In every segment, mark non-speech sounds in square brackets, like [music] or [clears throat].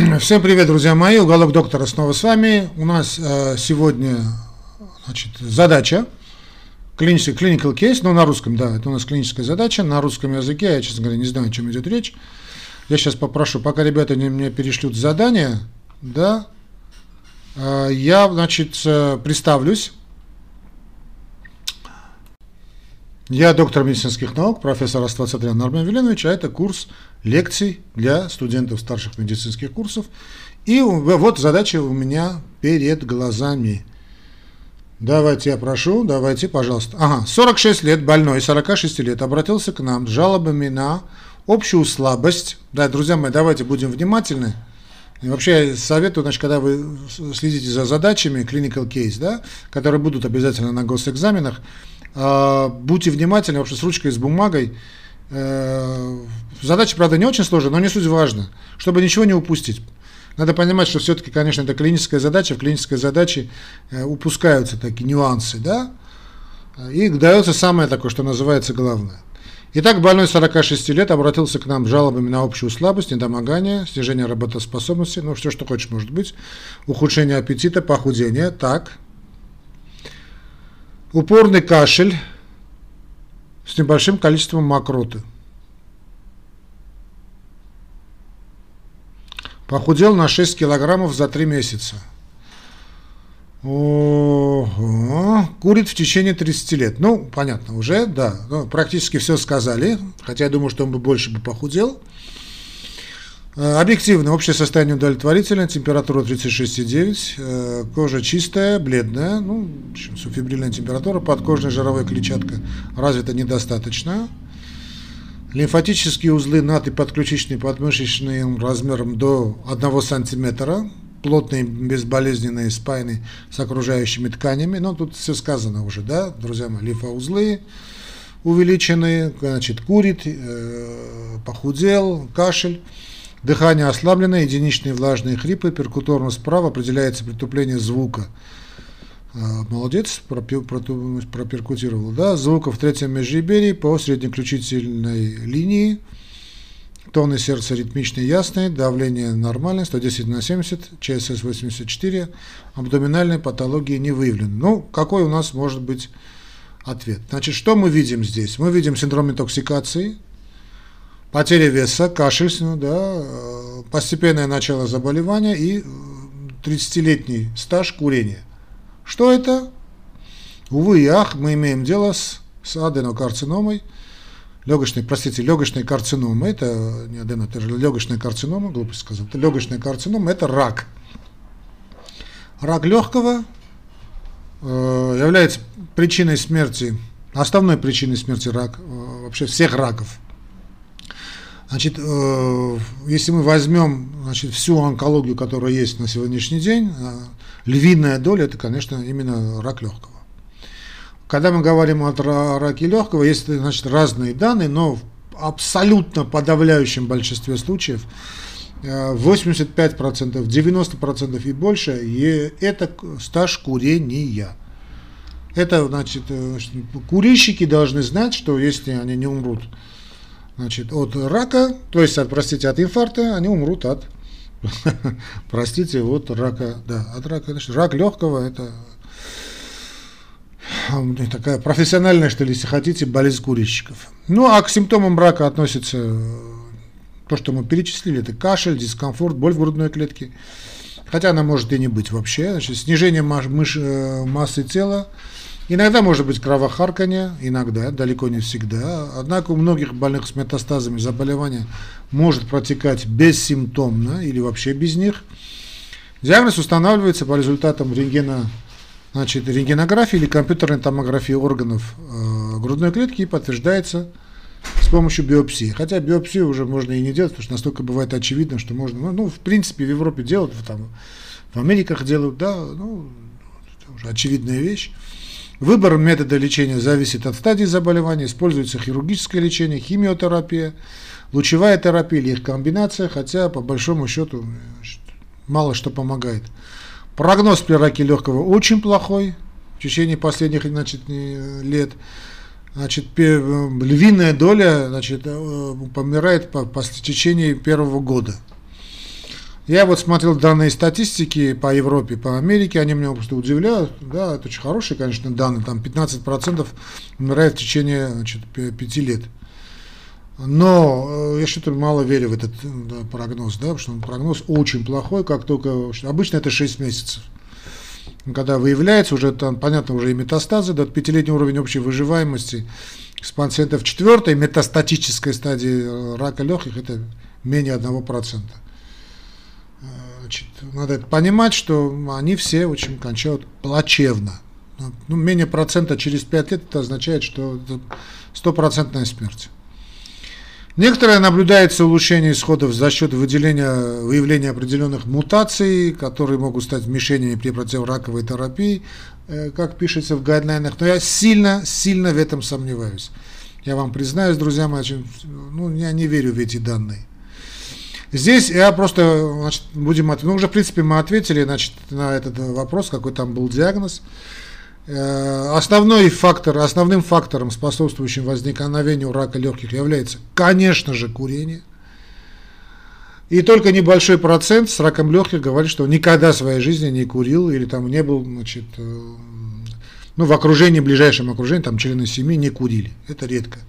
[clears throat] Всем привет, друзья мои. Уголок доктора снова с вами. У нас э, сегодня значит, задача. Клинический clinical case, ну на русском, да, это у нас клиническая задача на русском языке. Я, честно говоря, не знаю, о чем идет речь. Я сейчас попрошу, пока ребята мне перешлют задание, да, э, я, значит, э, представлюсь. Я доктор медицинских наук, профессор Аствацатрян Нармен Веленович, а это курс лекций для студентов старших медицинских курсов. И вот задача у меня перед глазами. Давайте я прошу, давайте, пожалуйста. Ага, 46 лет, больной, 46 лет, обратился к нам с жалобами на общую слабость. Да, друзья мои, давайте будем внимательны. И вообще советую, значит, когда вы следите за задачами, clinical case, да, которые будут обязательно на госэкзаменах, а, будьте внимательны, вообще с ручкой, с бумагой. Э, задача, правда, не очень сложная, но не суть важно, чтобы ничего не упустить. Надо понимать, что все-таки, конечно, это клиническая задача, в клинической задаче э, упускаются такие нюансы, да, и дается самое такое, что называется главное. Итак, больной 46 лет обратился к нам с жалобами на общую слабость, недомогание, снижение работоспособности, ну, все, что хочешь, может быть, ухудшение аппетита, похудение, так, упорный кашель с небольшим количеством мокроты. Похудел на 6 килограммов за 3 месяца. Ого. Курит в течение 30 лет. Ну, понятно, уже, да. Ну, практически все сказали. Хотя я думаю, что он бы больше бы похудел. Э, объективно, общее состояние удовлетворительное, температура 36,9, э, кожа чистая, бледная, ну, субфибрильная температура, подкожная жировая клетчатка развита недостаточно. Лимфатические узлы над и подключичные подмышечные размером до 1 сантиметра, плотные безболезненные спайны с окружающими тканями. Ну, тут все сказано уже, да, друзья мои, лимфоузлы увеличенные, значит, курит, э, похудел, кашель. Дыхание ослаблено, единичные влажные хрипы, перкуторно справа определяется притупление звука. А, молодец, проперкутировал. Да? Звуков в третьем межреберии по среднеключительной линии. Тоны сердца ритмичные, ясные, давление нормальное, 110 на 70, ЧСС 84, абдоминальной патологии не выявлены. Ну, какой у нас может быть ответ? Значит, что мы видим здесь? Мы видим синдром интоксикации, потеря веса, кашель, ну, да, э, постепенное начало заболевания и 30-летний э, стаж курения. Что это? Увы и ах, мы имеем дело с, с аденокарциномой, легочной, простите, легочной карциномой, это не адено, это же легочная карцинома, глупость сказал, это легочная карцинома, это рак. Рак легкого э, является причиной смерти, основной причиной смерти рак, э, вообще всех раков – Значит, э, если мы возьмем значит, всю онкологию, которая есть на сегодняшний день, э, львиная доля – это, конечно, именно рак легкого. Когда мы говорим о раке легкого, есть значит, разные данные, но в абсолютно подавляющем большинстве случаев 85%, э, 90% и больше – это стаж курения. Это, значит, курильщики должны знать, что если они не умрут значит, от рака, то есть, от, простите, от инфаркта, они умрут от, [laughs] простите, от рака, да, от рака, значит, рак легкого, это такая профессиональная, что ли, если хотите, болезнь курильщиков. Ну, а к симптомам рака относится то, что мы перечислили, это кашель, дискомфорт, боль в грудной клетке, хотя она может и не быть вообще, значит, снижение мыш, э, массы тела, Иногда может быть кровохарканье, иногда, далеко не всегда. Однако у многих больных с метастазами заболевание может протекать бессимптомно или вообще без них. Диагноз устанавливается по результатам рентгена, значит, рентгенографии или компьютерной томографии органов э, грудной клетки и подтверждается с помощью биопсии. Хотя биопсию уже можно и не делать, потому что настолько бывает очевидно, что можно, ну, ну в принципе, в Европе делают, там, в Америках делают, да, ну, это уже очевидная вещь. Выбор метода лечения зависит от стадии заболевания, используется хирургическое лечение, химиотерапия, лучевая терапия или их комбинация, хотя по большому счету мало что помогает. Прогноз при раке легкого очень плохой в течение последних значит, лет. Значит, львиная доля значит, э, помирает по, по течении первого года. Я вот смотрел данные статистики по Европе, по Америке, они меня просто удивляют. Да, это очень хорошие, конечно, данные. Там 15% умирает в течение значит, 5 лет. Но э, я что-то мало верю в этот да, прогноз, да, потому что прогноз очень плохой, как только... Обычно это 6 месяцев. Когда выявляется, уже там, понятно, уже и метастазы, до пятилетний уровень общей выживаемости с пациентов четвертой метастатической стадии э, рака легких, это менее 1%. Э, значит, надо понимать, что они все очень кончают плачевно. Ну, менее процента через 5 лет это означает, что это стопроцентная смерть. Некоторое наблюдается улучшение исходов за счет выделения, выявления определенных мутаций, которые могут стать мишенями при противораковой терапии, э, как пишется в гайдлайнах, но я сильно, сильно в этом сомневаюсь. Я вам признаюсь, друзья мои, ну, я не верю в эти данные. Здесь я просто, значит, будем ответить, ну, уже, в принципе, мы ответили, значит, на этот вопрос, какой там был диагноз. Э, основной фактор, основным фактором, способствующим возникновению рака легких, является, конечно же, курение. И только небольшой процент с раком легких говорит, что никогда в своей жизни не курил или там не был, значит, э, ну, в окружении, ближайшем окружении, там члены семьи не курили. Это редко.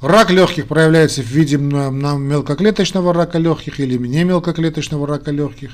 Рак легких проявляется в виде мелкоклеточного рака легких или не мелкоклеточного рака легких.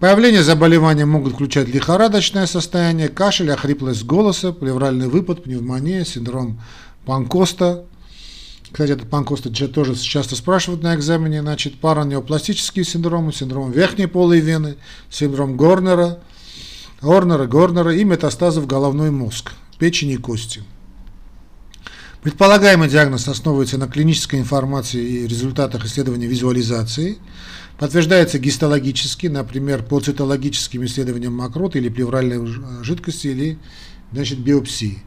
Появление заболевания могут включать лихорадочное состояние, кашель, охриплость голоса, плевральный выпад, пневмония, синдром Панкоста. Кстати, этот Панкоста тоже часто спрашивают на экзамене. Значит, паранеопластические синдромы, синдром верхней полой вены, синдром Горнера, Горнера, Горнера и метастазы в головной мозг, печени и кости. Предполагаемый диагноз основывается на клинической информации и результатах исследования визуализации – Подтверждается гистологически, например, по цитологическим исследованиям мокроты или плевральной жидкости или значит, биопсии,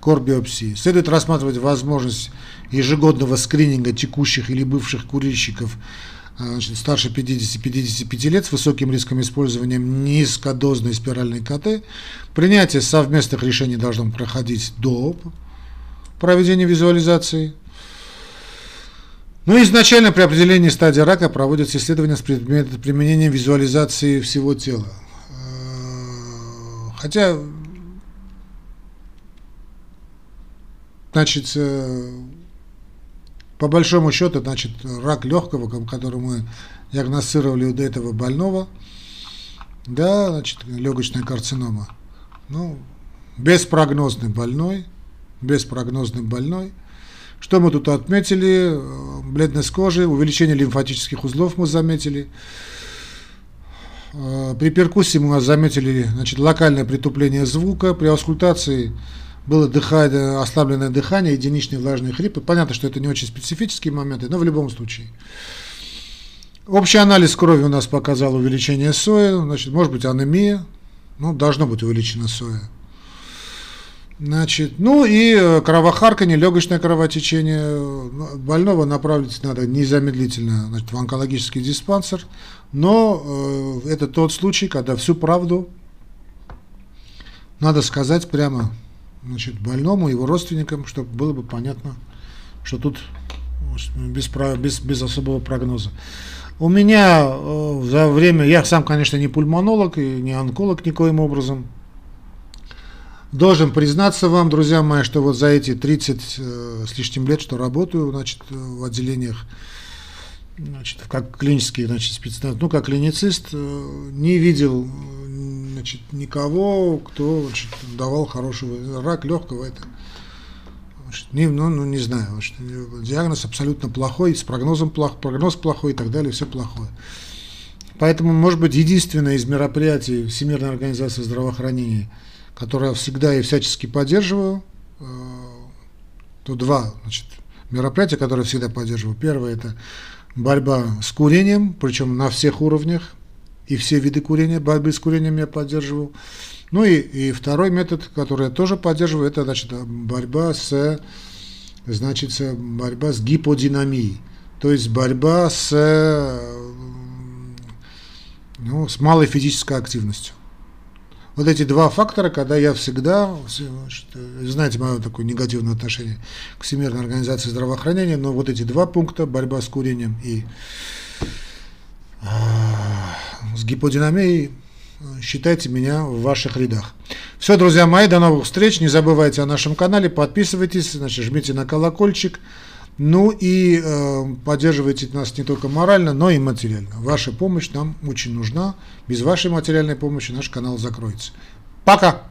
корбиопсии. Следует рассматривать возможность ежегодного скрининга текущих или бывших курильщиков значит, старше 50-55 лет с высоким риском использования низкодозной спиральной КТ. Принятие совместных решений должно проходить до проведения визуализации – ну, изначально при определении стадии рака проводятся исследования с применением визуализации всего тела. Э, хотя, значит, э, по большому счету, значит, рак легкого, который мы диагностировали у этого больного, да, значит, легочная карцинома, ну, беспрогнозный больной, беспрогнозный больной – что мы тут отметили? Бледность кожи, увеличение лимфатических узлов мы заметили. Э, при перкуссии мы заметили значит, локальное притупление звука. При аускультации было дыхание, ослабленное дыхание, единичные влажные хрипы. Понятно, что это не очень специфические моменты, но в любом случае. Общий анализ крови у нас показал увеличение соя, значит, может быть анемия, ну, должно быть увеличено соя. Значит, ну и э, кровохарканье, легочное кровотечение. Больного направить надо незамедлительно значит, в онкологический диспансер. Но э, это тот случай, когда всю правду надо сказать прямо значит, больному, его родственникам, чтобы было бы понятно, что тут без, без, без особого прогноза. У меня э, за время, я сам, конечно, не пульмонолог и не онколог никоим образом, Должен признаться вам, друзья мои, что вот за эти 30 э, с лишним лет, что работаю значит, в отделениях, значит, как клинический значит, специалист, ну, как клиницист, э, не видел значит, никого, кто значит, давал хорошего. Рак легкого это значит, не, ну, ну, не знаю, значит, диагноз абсолютно плохой, с прогнозом плох, прогноз плохой и так далее, все плохое. Поэтому, может быть, единственное из мероприятий Всемирной организации здравоохранения – которое всегда и всячески поддерживаю. Э, тут два значит, мероприятия, которые всегда поддерживаю. Первое – это борьба с курением, причем на всех уровнях, и все виды курения, борьбы с курением я поддерживаю. Ну и, и второй метод, который я тоже поддерживаю, это значит, борьба с, значит, борьба с гиподинамией, то есть борьба с, ну, с малой физической активностью. Вот эти два фактора, когда я всегда, знаете мое такое негативное отношение к Всемирной организации здравоохранения, но вот эти два пункта, борьба с курением и гиподинамией, считайте меня в ваших рядах. Все, друзья мои, до новых встреч. Не забывайте о нашем канале, подписывайтесь, значит, жмите на колокольчик. Ну и э, поддерживайте нас не только морально, но и материально. Ваша помощь нам очень нужна. Без вашей материальной помощи наш канал закроется. Пока!